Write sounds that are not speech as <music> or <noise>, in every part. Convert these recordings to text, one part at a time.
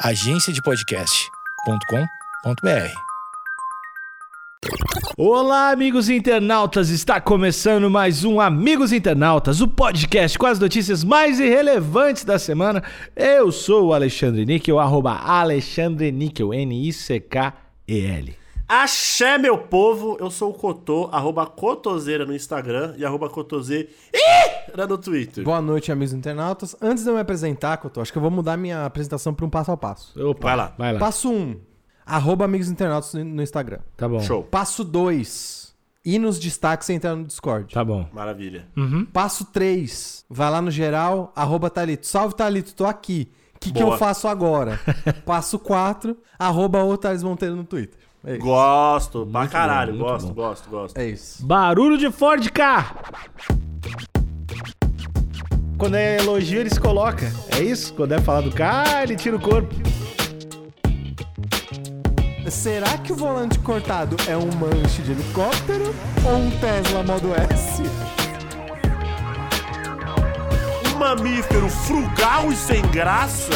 agenciadepodcast.com.br. Olá, amigos internautas! Está começando mais um Amigos Internautas, o podcast com as notícias mais irrelevantes da semana. Eu sou o Alexandre Níquel, arroba Alexandre Níquel, N-I-C-K-E-L. Axé, meu povo! Eu sou o Cotô, arroba Cotoseira no Instagram e arroba Cotoseira no Twitter. Boa noite, amigos internautas. Antes de eu me apresentar, Cotô, acho que eu vou mudar minha apresentação para um passo a passo. Opa, Vai lá. Vai lá. Passo 1, um, arroba amigos internautas no- Instagram. Tá bom. Show. Passo 2, ir nos destaques e entrar no Discord. Tá bom. Maravilha. Passo 3, vai lá no geral, arroba Thalito. Salve, Thalito, tô aqui. O que, que eu faço agora? <laughs> Passo 4, arroba o Thales Monteiro no Twitter. É. Gosto, pra caralho. bom, muito gosto, bom. gosto, gosto. É isso. Barulho de Ford K! Quando é elogio, ele se coloca. É isso? Quando é falar do carro, ele tira o corpo. Será que o volante cortado é um manche de helicóptero ou um Tesla Model S? Um mamífero frugal e sem graça.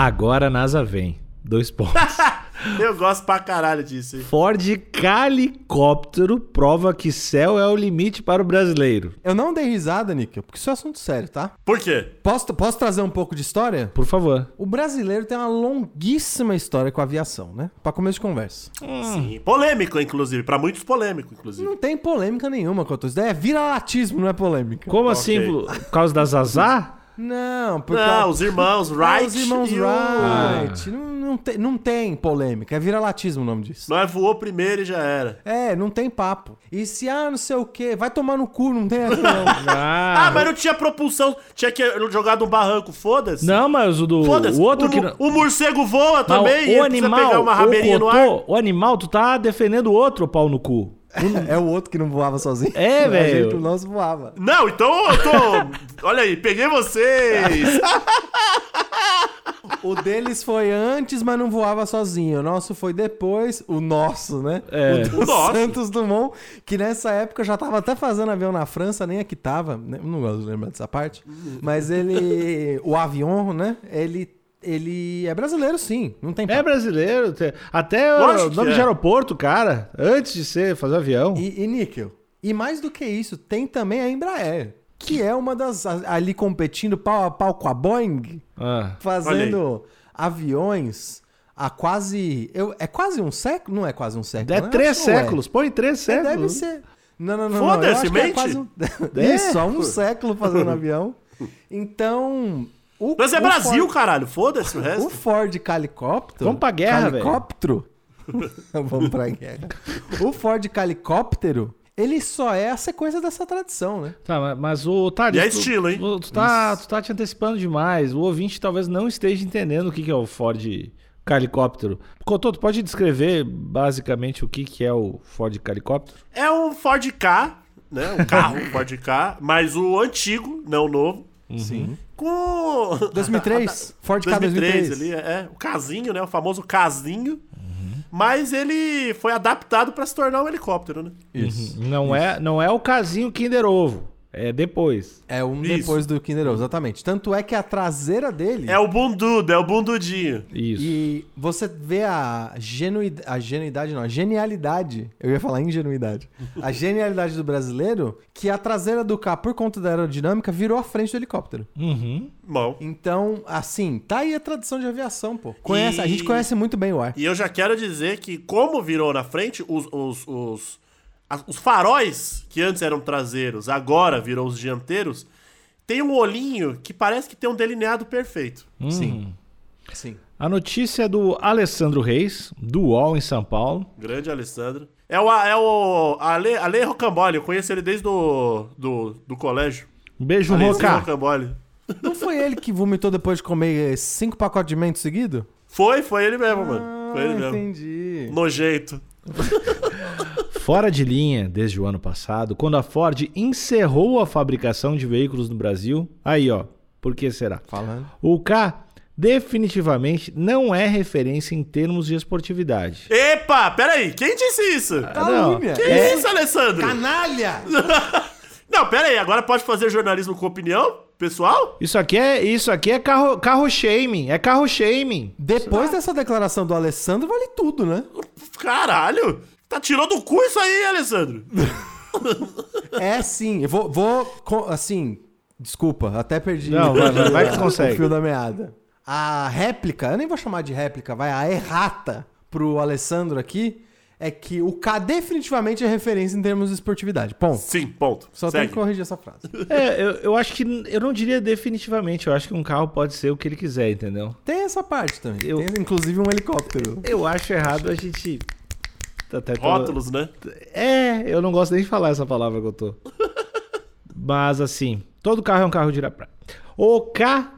Agora a NASA vem. Dois pontos. <laughs> Eu gosto pra caralho disso. hein? Ford Calicóptero prova que céu é o limite para o brasileiro. Eu não dei risada, Níquel, porque isso é assunto sério, tá? Por quê? Posso, posso trazer um pouco de história? Por favor. O brasileiro tem uma longuíssima história com a aviação, né? Pra começo de conversa. Sim. Polêmico, inclusive. Pra muitos, polêmico, inclusive. Não tem polêmica nenhuma quanto a isso. daí É vira-latismo, não é polêmica. Como Ok. assim? Por por causa das azar? Não, porque... <laughs> Não, os irmãos Ah, Wright os irmãos e o- Wright. Não, não, tem, não tem polêmica. É vira-latismo o nome disso. Nós voou primeiro e já era. É, não tem papo. E se, ah, não sei o quê, vai tomar no cu, não tem essa não. <laughs> Ah, mas não tinha propulsão. Tinha que jogar um barranco, foda-se. Não, mas o do Foda-se. o outro o, que não- o morcego voa Mas também. e o animal, pegar uma rabeirinha o, no ar. cotô, o animal, tu tá defendendo o outro pau no cu. É o outro que não voava sozinho. É, <laughs> A velho. gente, O nosso voava. Não, então eu tô. Olha aí, peguei vocês. <laughs> O deles foi antes, mas não voava sozinho. O nosso foi depois. O nosso, né? É. O, do O nosso. Santos Dumont, que nessa época já tava até fazendo avião na França, nem aqui tava. né? Não gosto de lembrar dessa parte. Mas ele. O avião, né? Ele. Ele é brasileiro, sim. Não tem É brasileiro. Até Lógico o nome é. de aeroporto, cara. Antes de ser fazer avião. E, e níquel. E mais do que isso, tem também a Embraer. Que é uma das. ali competindo pau a pau com a Boeing. Ah. fazendo aviões há quase. Eu, é quase um século? Não é quase um século. É né? três é. séculos. Põe três É, séculos. deve ser. Não, não, não. não. Foda-se, que é mente. quase um... <laughs> É. <laughs> Isso, há um século fazendo avião. <laughs> Então. O, Mas é o Brasil, Ford, caralho. Foda-se o <laughs> O resto. Ford Calicóptero. Vamos pra guerra, velho. Calicóptero. <laughs> Vamos pra guerra. <laughs> O Ford Calicóptero, ele só é a sequência dessa tradição, né? Tá, mas- o Thales, E é estilo, hein? Tu, tu tá, tu tá te antecipando demais. O ouvinte talvez não esteja entendendo o que, que é o Ford Calicóptero. Cotô, tu pode descrever basicamente o que, que é o Ford Calicóptero? É um Ford K, né? Um carro Ford K, mas o antigo, não o novo. Sim. Com. <laughs> 2003. Ford K 2003 2003. ali, é. O casinho, né? O famoso casinho. Mas ele foi adaptado pra se tornar um helicóptero, né? Isso. Não é, não é o casinho Kinder Ovo. É depois. É um Isso. depois do Kinder Ovo, exatamente. Tanto é que a traseira dele. É o bundudo, é o bundudinho. Isso. E você vê a, genuidade, a genuidade, não, a genialidade. Eu ia falar ingenuidade. A genialidade do brasileiro, que a traseira do carro, por conta da aerodinâmica, virou a frente do helicóptero. Uhum. Bom. Então, assim, tá aí a tradição de aviação, pô. Conhece, A E- gente conhece muito bem o ar. E eu já quero dizer que, como virou na frente, os, os, os, os faróis, que antes eram traseiros, agora virou os dianteiros, tem um olhinho que parece que tem um delineado perfeito. Sim. Sim. A notícia é do Alessandro Reis, do UOL em São Paulo. Grande Alessandro. É o, é o Ale, Ale Rocambole, eu conheço ele desde do, do, do colégio. Um beijo, Alessandro Roca. Rocambole. Não foi ele que vomitou depois de comer cinco pacotes de mento seguido? Foi, foi ele mesmo, mano. Foi ele Ah, mesmo. entendi. Nojeito. <laughs> Fora de linha desde o ano passado, quando a Ford encerrou a fabricação de veículos no Brasil. Aí, ó, por que será? Falando. O K definitivamente não é referência em termos de esportividade. Epa, peraí, quem disse isso? Ah, não. Calúnia. Que É- isso, Alessandro? Canalha! <laughs> Não, Não, pera aí, agora pode fazer jornalismo com opinião? Pessoal? Isso aqui é, isso aqui é carro, carro shaming. É carro shaming. Depois dessa declaração do Alessandro, vale tudo, né? Caralho! Tá tirou do cu isso aí, Alessandro? <laughs> É sim. Eu vou, vou assim, desculpa, até perdi Não, vai, vai, vai que tu <laughs> o consegue. fio da meada. A réplica, eu nem vou chamar de réplica, vai, a errata pro Alessandro aqui é que o K definitivamente é referência em termos de esportividade. Ponto. Sim, ponto. Só tem Segue. que corrigir essa frase. <laughs> É, eu, eu acho que. Eu não diria definitivamente. Eu acho que um carro pode ser o que ele quiser, entendeu? Tem essa parte também. Eu- Tem inclusive um helicóptero. Eu acho errado a gente. Até Rótulos, né? É, eu não gosto nem de falar essa palavra que eu tô. Mas assim, todo carro é um carro de ir à praia. O K,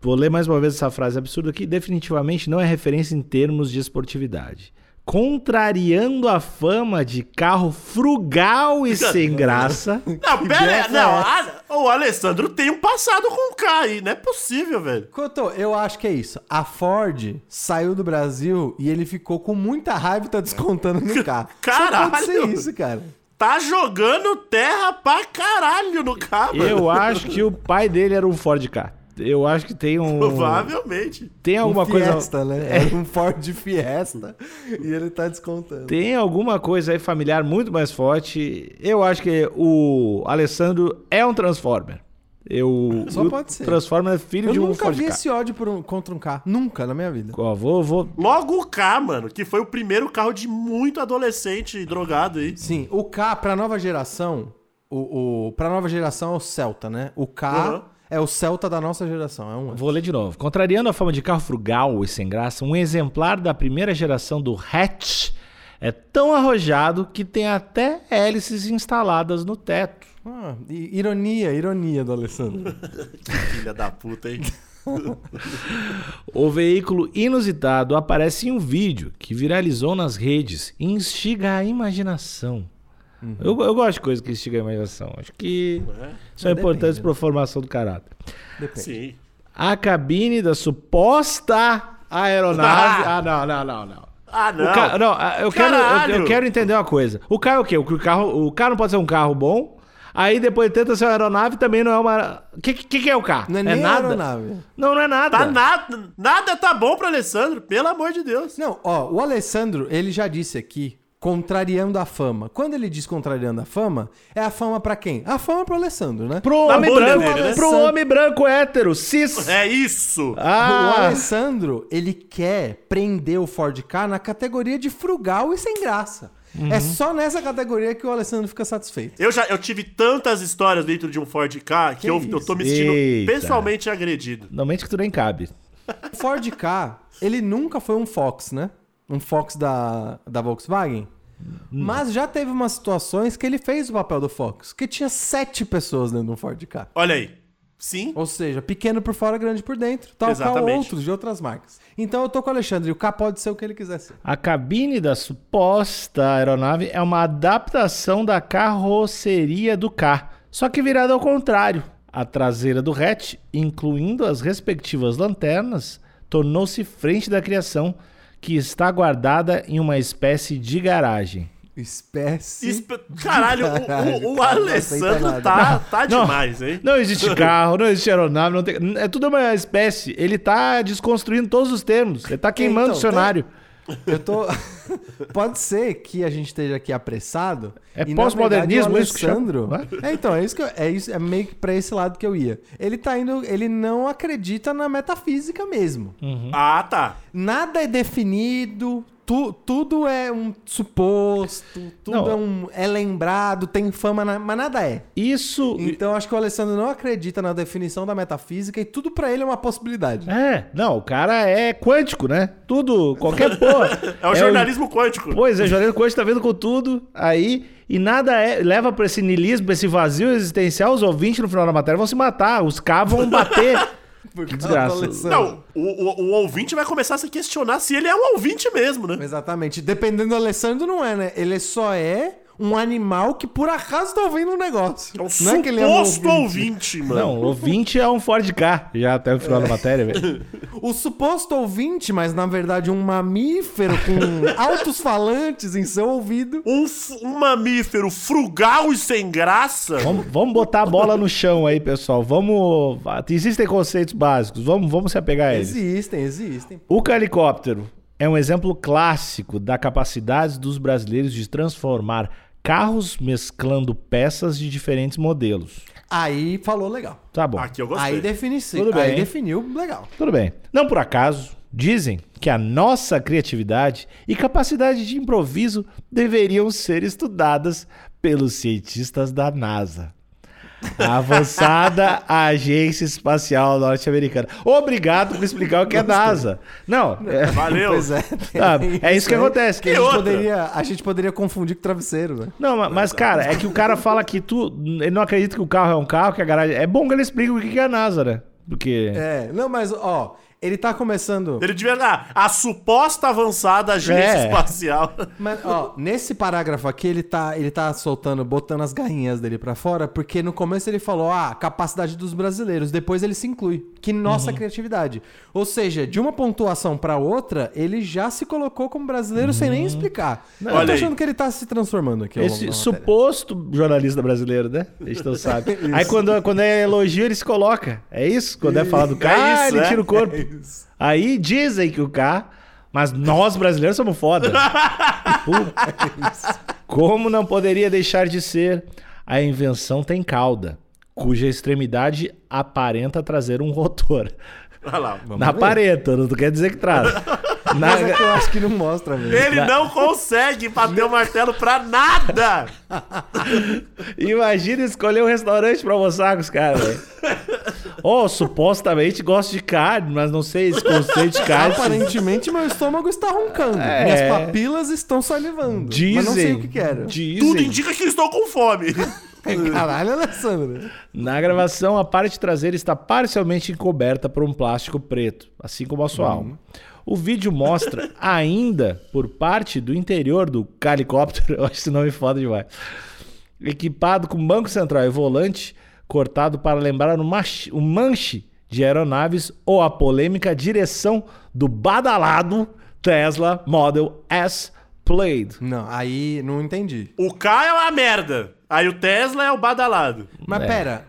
vou ler mais uma vez essa frase absurda aqui, definitivamente não é referência em termos de esportividade. Contrariando a fama de carro frugal e <laughs> sem graça, Não, pera aí. Não, é a- o Alessandro tem um passado com o K aí. Não é possível, velho. Couto, eu acho que é isso. A Ford saiu do Brasil e ele ficou com muita raiva e tá descontando no <laughs> carro. Só Caralho! pode ser isso, cara. Tá jogando terra pra caralho no K, mano. eu acho que o pai dele era um Ford K. Eu acho que tem um. Provavelmente. Tem alguma um coisa. Fiesta, né? Era <laughs> um Ford Fiesta e ele tá descontando. Tem alguma coisa aí familiar muito mais forte. Eu acho que o Alessandro é um Transformer. Eu, Só pode ser. Transformer é filho Eu de um nunca Ford vi Ka. esse ódio por um- contra um carro. Nunca na minha vida. Ó, vou, vou... Logo o K, mano, que foi o primeiro carro de muito adolescente drogado aí. Sim, o K pra nova geração, o, o pra nova geração é o Celta, né? O K Uhum. É o Celta da nossa geração, é um. Vou ler de novo. Contrariando a fama de carro frugal e sem graça, um exemplar da primeira geração do hatch é tão arrojado que tem até hélices instaladas no teto. Ah, ironia, ironia do Alessandro. <laughs> Filha da puta, hein? O veículo inusitado aparece em um vídeo que viralizou nas redes e instiga a imaginação. Eu, eu gosto de coisas que instigam a imaginação. Acho que são É, importantes depende, para a formação do caráter. Depende. Sim. A cabine da suposta aeronave. Ah, não, não, não, não. Ah, não. Ca- não, ah, eu, quero, eu, eu quero entender uma coisa. O carro é o quê? O, carro, o carro não pode ser um carro bom. Aí depois tenta ser uma aeronave também não é uma. O que, que, que é o carro? Não é nem nada? aeronave. Não, não é nada. Tá nada, nada tá bom pro Alessandro, pelo amor de Deus. Não, ó, o Alessandro, ele já disse aqui, contrariando a fama. Quando ele diz contrariando a fama, é a fama pra quem? A fama pro Alessandro, né? Pro Na homem branco, dele, né? pro homem branco hétero, cis. É isso. O Ah, Alessandro, ele quer prender o Ford K na categoria de frugal e sem graça. Uhum. É só nessa categoria que o Alessandro fica satisfeito. Eu já eu tive tantas histórias dentro de um Ford K que, Que eu, isso? eu tô me sentindo Eita. pessoalmente agredido. não mente que tu nem cabe. O Ford K, ele nunca foi um Fox, né? Um Fox da, da Volkswagen. Mas já teve umas situações que ele fez o papel do Fox, que tinha sete pessoas dentro de um Ford K. Olha aí. Sim. Ou seja, pequeno por fora, grande por dentro. Tal qual Exatamente. outros de outras marcas. Então eu tô com o Alexandre. O K pode ser o que ele quiser ser. A cabine da suposta aeronave é uma adaptação da carroceria do K, só que virada ao contrário. A traseira do hatch, incluindo as respectivas lanternas, tornou-se frente da criação, que está guardada em uma espécie de garagem. Espécie. Espe- Caralho, o- Caralho, o, o, Alessandro tá, tá Não. demais, hein? Não existe <laughs> carro, não existe aeronave, não tem... é tudo uma espécie. Ele tá desconstruindo todos os termos, ele tá queimando Então, o dicionário. Eu tô. <laughs> Pode ser que a gente esteja aqui apressado. É e, pós-modernismo isso que chama, Alessandro. não É, então, é isso que eu- é isso, é meio que pra esse lado que eu ia. Ele tá indo. Ele não acredita na metafísica mesmo. Ah, tá. Nada é definido. Tu- tudo é um suposto, tudo Não. é, um, é lembrado, tem fama, na- mas nada é. Isso. Então acho que o Alessandro não acredita na definição da metafísica e tudo pra ele é uma possibilidade. É, não, o cara é quântico, né? Tudo, qualquer porra. <laughs> É o jornalismo quântico. Pois é, o jornalismo quântico tá vendo com tudo aí e nada é, leva pra esse niilismo, pra esse vazio existencial, os ouvintes no final da matéria vão se matar, os K vão bater. <laughs> Por desgraça. Não, o, o, o ouvinte vai começar a se questionar se ele é um ouvinte mesmo, né? Exatamente. Dependendo do Alessandro, não é, né? Ele só é um animal que por acaso tá ouvindo um negócio. É um Não é que ele é um suposto ouvinte, mano. Não, o ouvinte é um Ford K, já até o final da matéria, velho. <laughs> O suposto ouvinte, mas na verdade um mamífero com <laughs> altos falantes em seu ouvido. Um, um mamífero frugal e sem graça. Vamos, vamos botar a bola no chão aí, pessoal. Vamos. Existem conceitos básicos, vamos, vamos se apegar a eles. Existem, existem. O helicóptero é um exemplo clássico da capacidade dos brasileiros de transformar carros mesclando peças de diferentes modelos. Aí falou legal. Tá bom. Aqui eu gostei. Aí, defini Tudo bem. aí definiu legal. Tudo bem. Não por acaso, dizem que a nossa criatividade e capacidade de improviso deveriam ser estudadas pelos cientistas da NASA. A avançada Agência Espacial Norte-Americana. Obrigado por explicar o que é NASA. Não, é, Valeu. <laughs> Pois é. Ah, é isso que acontece. Que a, gente outra? poderia, a gente poderia confundir com travesseiro, né? Não, ma- mas, cara, é que o cara fala que tu. Ele não acredita que o carro é um carro, que a garagem. É bom que ele explique o que que é a NASA, né? Porque. É, não, mas ó, ele tá começando. Ele devia dar a suposta avançada agência É. espacial. <laughs> Mas, ó, nesse parágrafo aqui ele tá, ele tá soltando, botando as garrinhas dele pra fora, porque no começo ele falou, ah, capacidade dos brasileiros, depois ele se inclui, que nossa criatividade. Ou seja, de uma pontuação pra outra, ele já se colocou como brasileiro sem nem explicar. Eu Olha tô aí. achando que ele tá se transformando aqui. ao longo Esse suposto jornalista brasileiro, né? A gente não <laughs> sabe. Aí quando, quando é elogio, ele se coloca. É isso? Quando é falar do cara, isso, ele é. tira o corpo. Aí dizem que o K, mas nós brasileiros somos foda. <laughs> Como não poderia deixar de ser, a invenção tem cauda, cuja extremidade aparenta trazer um rotor. Olha lá. Na ver. aparenta, não quer dizer que traz. <laughs> Na- Mas é que eu acho que não mostra mesmo. Ele não consegue bater o martelo pra nada. <laughs> Imagina escolher um restaurante pra almoçar com os caras, velho. Oh, supostamente gosto de carne, mas não sei esse conceito de carne. <laughs> Aparentemente meu estômago está roncando. É. Minhas papilas estão salivando. Dizem. Mas não sei o que quero. Dizem. Tudo indica que estou com fome. <laughs> Caralho, Alessandro. Na gravação, a parte traseira está parcialmente encoberta por um plástico preto, assim como a sua alma. O vídeo mostra <laughs> ainda por parte do interior do helicóptero, eu acho esse nome foda demais, equipado com banco central e volante cortado para lembrar o o manche de aeronaves ou a polêmica direção do badalado Tesla Model S Plaid. Não, aí não entendi. O K é uma merda. Aí o Tesla é o badalado. Mas É. pera.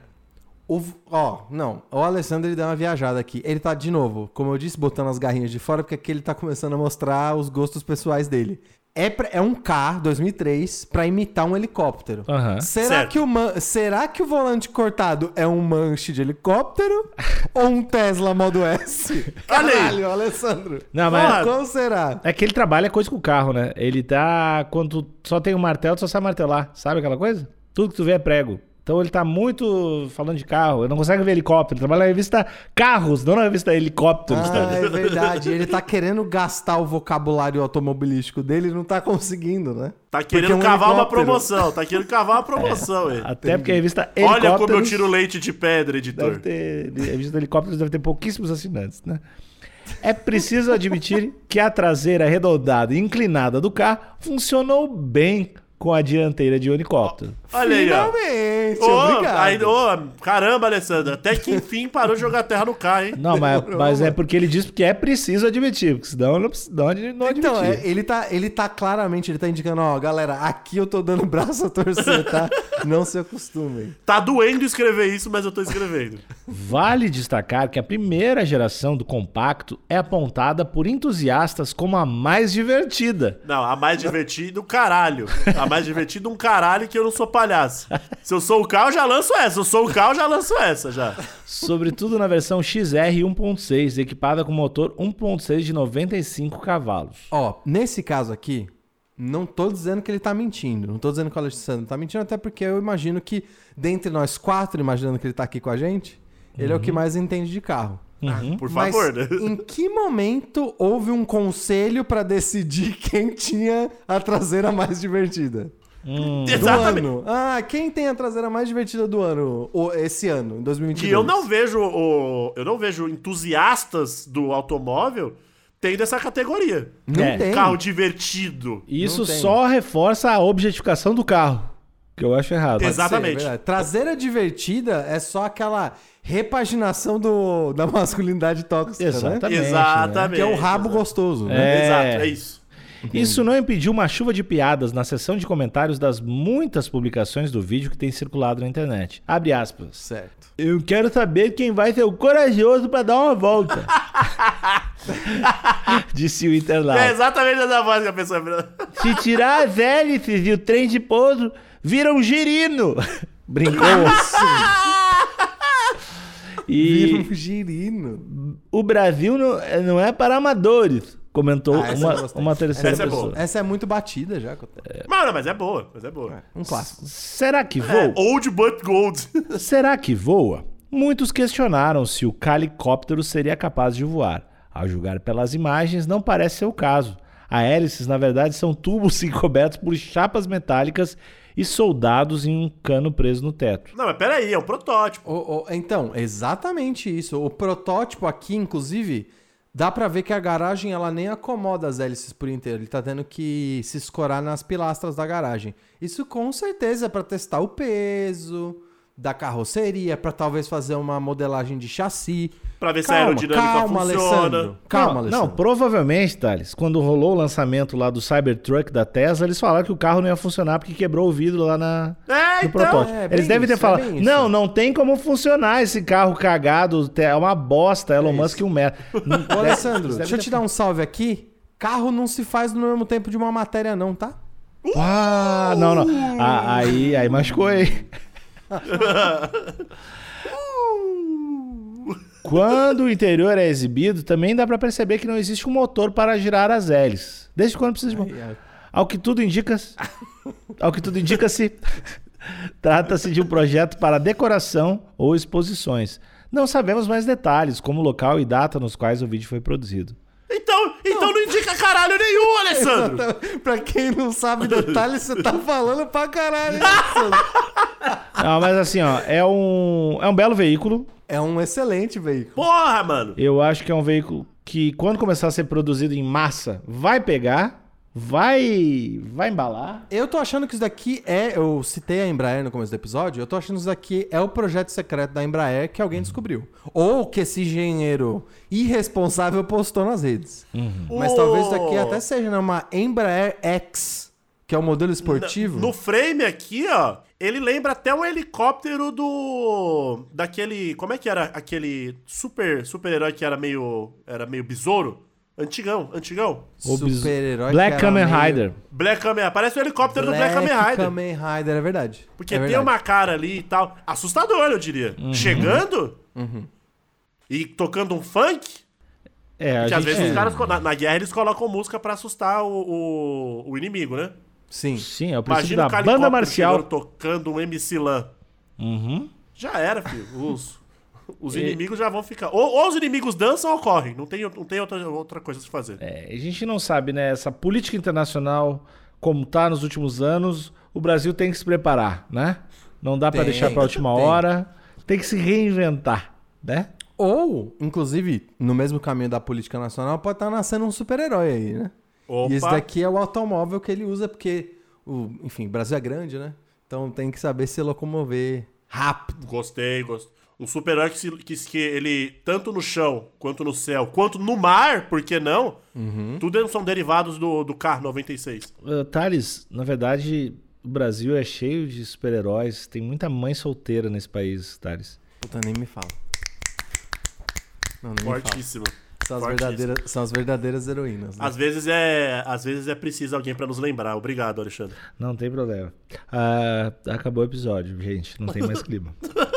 O, ó, não. O Alessandro ele deu uma viajada aqui. Ele tá, de novo, como eu disse, botando as garrinhas de fora, porque aqui ele tá começando a mostrar os gostos pessoais dele. É, pra- é um K 2003 pra imitar um helicóptero. Aham. Será, Certo. que o man- será que o volante cortado é um manche de helicóptero <laughs> ou um Tesla Model S? Caralho, Alessandro. Não, mas- Porra. Qual será? É que ele trabalha coisa com o carro, né? Ele tá. Quando tu só tem um martelo, tu só sabe martelar. Sabe aquela coisa? Tudo que tu vê é prego. Então ele tá muito falando de carro. Ele não consegue ver helicóptero. Ele trabalha na revista Carros, não na revista Helicópteros. tá? Ah, é verdade. Ele tá querendo gastar o vocabulário automobilístico dele e não tá conseguindo, né? Tá querendo é um cavar uma promoção. Tá querendo cavar uma promoção, ele. Até porque a revista Olha como eu tiro leite de pedra, editor. Deve ter, a revista Helicópteros deve ter pouquíssimos assinantes, né? É preciso admitir que a traseira arredondada e inclinada do carro funcionou bem com a dianteira de um helicóptero. Olha aí, ó. Finalmente, Ô, obrigado. aí, ô, caramba, Alessandro. Até que enfim parou de jogar terra no K, hein? Não, mas, <laughs> mas é porque ele diz que é preciso admitir, porque senão não, não, não admitir. Então, é, ele, tá, ele tá claramente, ele tá indicando, ó, galera, aqui eu tô dando <laughs> braço a torcer, tá? Não se acostumem. Tá doendo escrever isso, mas eu tô escrevendo. Vale destacar que a primeira geração do compacto é apontada por entusiastas como a mais divertida. Não, a mais divertida, caralho. A mais divertida, um caralho que eu não sou palhaço. Se eu sou o K, eu já lanço essa. Se eu sou o K, eu já lanço essa, já. Sobretudo na versão XR 1.6, equipada com motor 1.6 de 95 cavalos. Ó, nesse caso aqui, não tô dizendo que ele tá mentindo. Não tô dizendo que o Alexandre tá mentindo, até porque eu imagino que, dentre nós quatro, imaginando que ele tá aqui com a gente, ele é o que mais entende de carro. Por Mas favor, né? <laughs> em que momento houve um conselho pra decidir <laughs> quem tinha a traseira mais divertida? Do Exatamente. ano. Ah, quem tem a traseira mais divertida do ano? O- esse ano, em 2022? E eu não vejo o, eu não vejo entusiastas do automóvel tendo essa categoria. Não É. tem. Carro divertido. Isso só reforça a objetificação do carro, que eu acho errado. Exato. Pode ser, Exatamente. é. Traseira divertida é só aquela repaginação do, da masculinidade tóxica, né? Exatamente. Exatamente. Que é o rabo gostoso, né? É. Exato, é isso. Isso não impediu uma chuva de piadas na seção de comentários das muitas publicações do vídeo que tem circulado na internet. Abre aspas. Certo. Eu quero saber quem vai ser o corajoso pra dar uma volta. <laughs> Disse o internauta. É exatamente essa voz que a pessoa. Se tirar as hélices e o trem de pouso, vira um girino. <laughs> Brincou. Vira <laughs> E um girino. o Brasil não, não é para amadores, comentou Ah, uma, uma terceira Essa é pessoa. boa. Essa é muito batida já. Mas, não, mas é boa, mas é boa. Um clássico. Será que É, voa? old but gold. <laughs> Será que voa? Muitos questionaram se o calicóptero seria capaz de voar. Ao julgar pelas imagens, não parece ser o caso. A hélices, na verdade, são tubos encobertos por chapas metálicas e soldados em um cano preso no teto. Não, mas peraí, é um protótipo. O- o- então, exatamente isso. O protótipo aqui, inclusive, dá pra ver que a garagem ela nem acomoda as hélices por inteiro. Ele tá tendo que se escorar nas pilastras da garagem. Isso com certeza é pra testar o peso da carroceria, pra talvez fazer uma modelagem de chassi. Pra ver se a Calma, aerodinâmica calma, funciona. Alessandro. Calma, não, Alessandro. não, provavelmente, Thales, quando rolou o lançamento lá do Cybertruck da Tesla, eles falaram que o carro não ia funcionar porque quebrou o vidro lá na, É, no então. protótipo. é eles devem ter isso, é falado: isso. não, não tem como funcionar esse carro cagado, é uma bosta, Elon É Musk um metro. <laughs> Ô, Alessandro, deixa eu te dar um salve aqui. Carro não se faz no mesmo tempo de uma matéria, não, tá? Ah, não, não. Ah, aí, aí machucou, hein? <laughs> Quando o interior é exibido, também dá pra perceber que não existe um motor para girar as hélices. Desde quando precisa de motor? Ao que tudo indica, ao que tudo indica-se, <laughs> trata-se de um projeto para decoração ou exposições. Não sabemos mais detalhes, como o local e data nos quais o vídeo foi produzido. Então, então não indica caralho nenhum, <laughs> Alessandro. pra quem não sabe detalhes, você tá falando pra caralho. Alessandro? <laughs> Não, mas assim, ó, é um, é um belo veículo. É um excelente veículo. Porra, mano. Eu acho que é um veículo que, quando começar a ser produzido em massa, vai pegar, vai, vai embalar. Eu tô achando que isso daqui é. Eu citei a Embraer no começo do episódio. Eu tô achando que isso daqui é o projeto secreto da Embraer que alguém descobriu. Ou que esse engenheiro irresponsável postou nas redes. Mas O- talvez isso daqui até seja né, uma Embraer X, que é o modelo esportivo. No frame aqui, ó, ele lembra até um helicóptero do. Daquele. Como é que era aquele super super-herói que era meio. Era meio besouro? Antigão, antigão. O Super-herói Black Kamen meio- Rider. Black Kamen Parece o helicóptero do Black Black Kamen Rider. Kamen Rider, é verdade. Porque é tem verdade. uma cara ali e tal. Assustador, eu diria. Uhum. Chegando e tocando um funk. É, a Porque às vezes é. os caras, na, na guerra, eles colocam música pra assustar o, o, o inimigo, né? Sim. Sim, é o princípio Imagina o da helicóptero banda marcial. tocando um MC Lan. Uhum. Já era, filho. Os, os inimigos já vão ficar. Ou, ou os inimigos dançam ou correm. Não tem, não tem outra, outra coisa a se fazer. É, a gente não sabe, né? Essa política internacional, como tá nos últimos anos, o Brasil tem que se preparar, né? Não dá pra Tem, deixar pra última tem. hora. Tem que se reinventar, né? Ou, inclusive, no mesmo caminho da política nacional, pode estar nascendo um super-herói aí, né? Opa. E esse daqui é o automóvel que ele usa, porque, o, enfim, o Brasil é grande, né? Então tem que saber se locomover rápido. Gostei, gostei. Um super-herói que, se- que, que ele, tanto no chão, quanto no céu, quanto no mar, por que não? Uhum. Tudo são derivados do, do Car 96. Uh, Thales, na verdade, o Brasil é cheio de super-heróis. Tem muita mãe solteira nesse país, Thales. Puta, nem me fala. Não, nem me fala. Fortíssimo. São as, Fortíssimo. verdadeiras, são as verdadeiras heroínas. Né? Às vezes é, às vezes é preciso alguém pra nos lembrar. Obrigado, Alexandre. Não tem problema. Ah, acabou o episódio, gente. Não tem mais clima. <laughs>